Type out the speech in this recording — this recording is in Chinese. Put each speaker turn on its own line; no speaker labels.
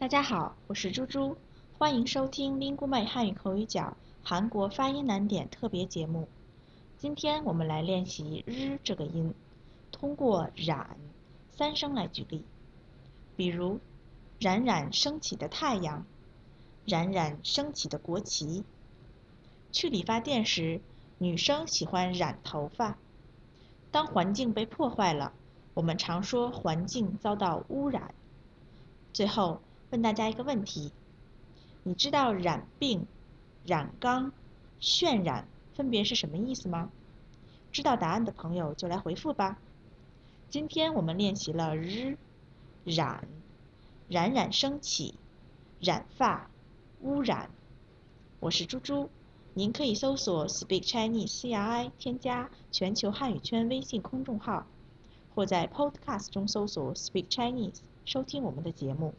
大家好，我是猪猪，欢迎收听 Linguamai 汉语口语角韩国发音难点特别节目。今天我们来练习日这个音，通过冉三声来举例。比如，冉冉升起的太阳，冉冉升起的国旗。去理发店时，女生喜欢染头发。当环境被破坏了，我们常说环境遭到污染。最后问大家一个问题：你知道染病、染缸、渲染分别是什么意思吗？知道答案的朋友就来回复吧。今天我们练习了日、染、冉冉升起、染发、污染。我是猪猪，您可以搜索 Speak Chinese CRI 添加全球汉语圈微信公众号，或在 Podcast 中搜索 Speak Chinese 收听我们的节目。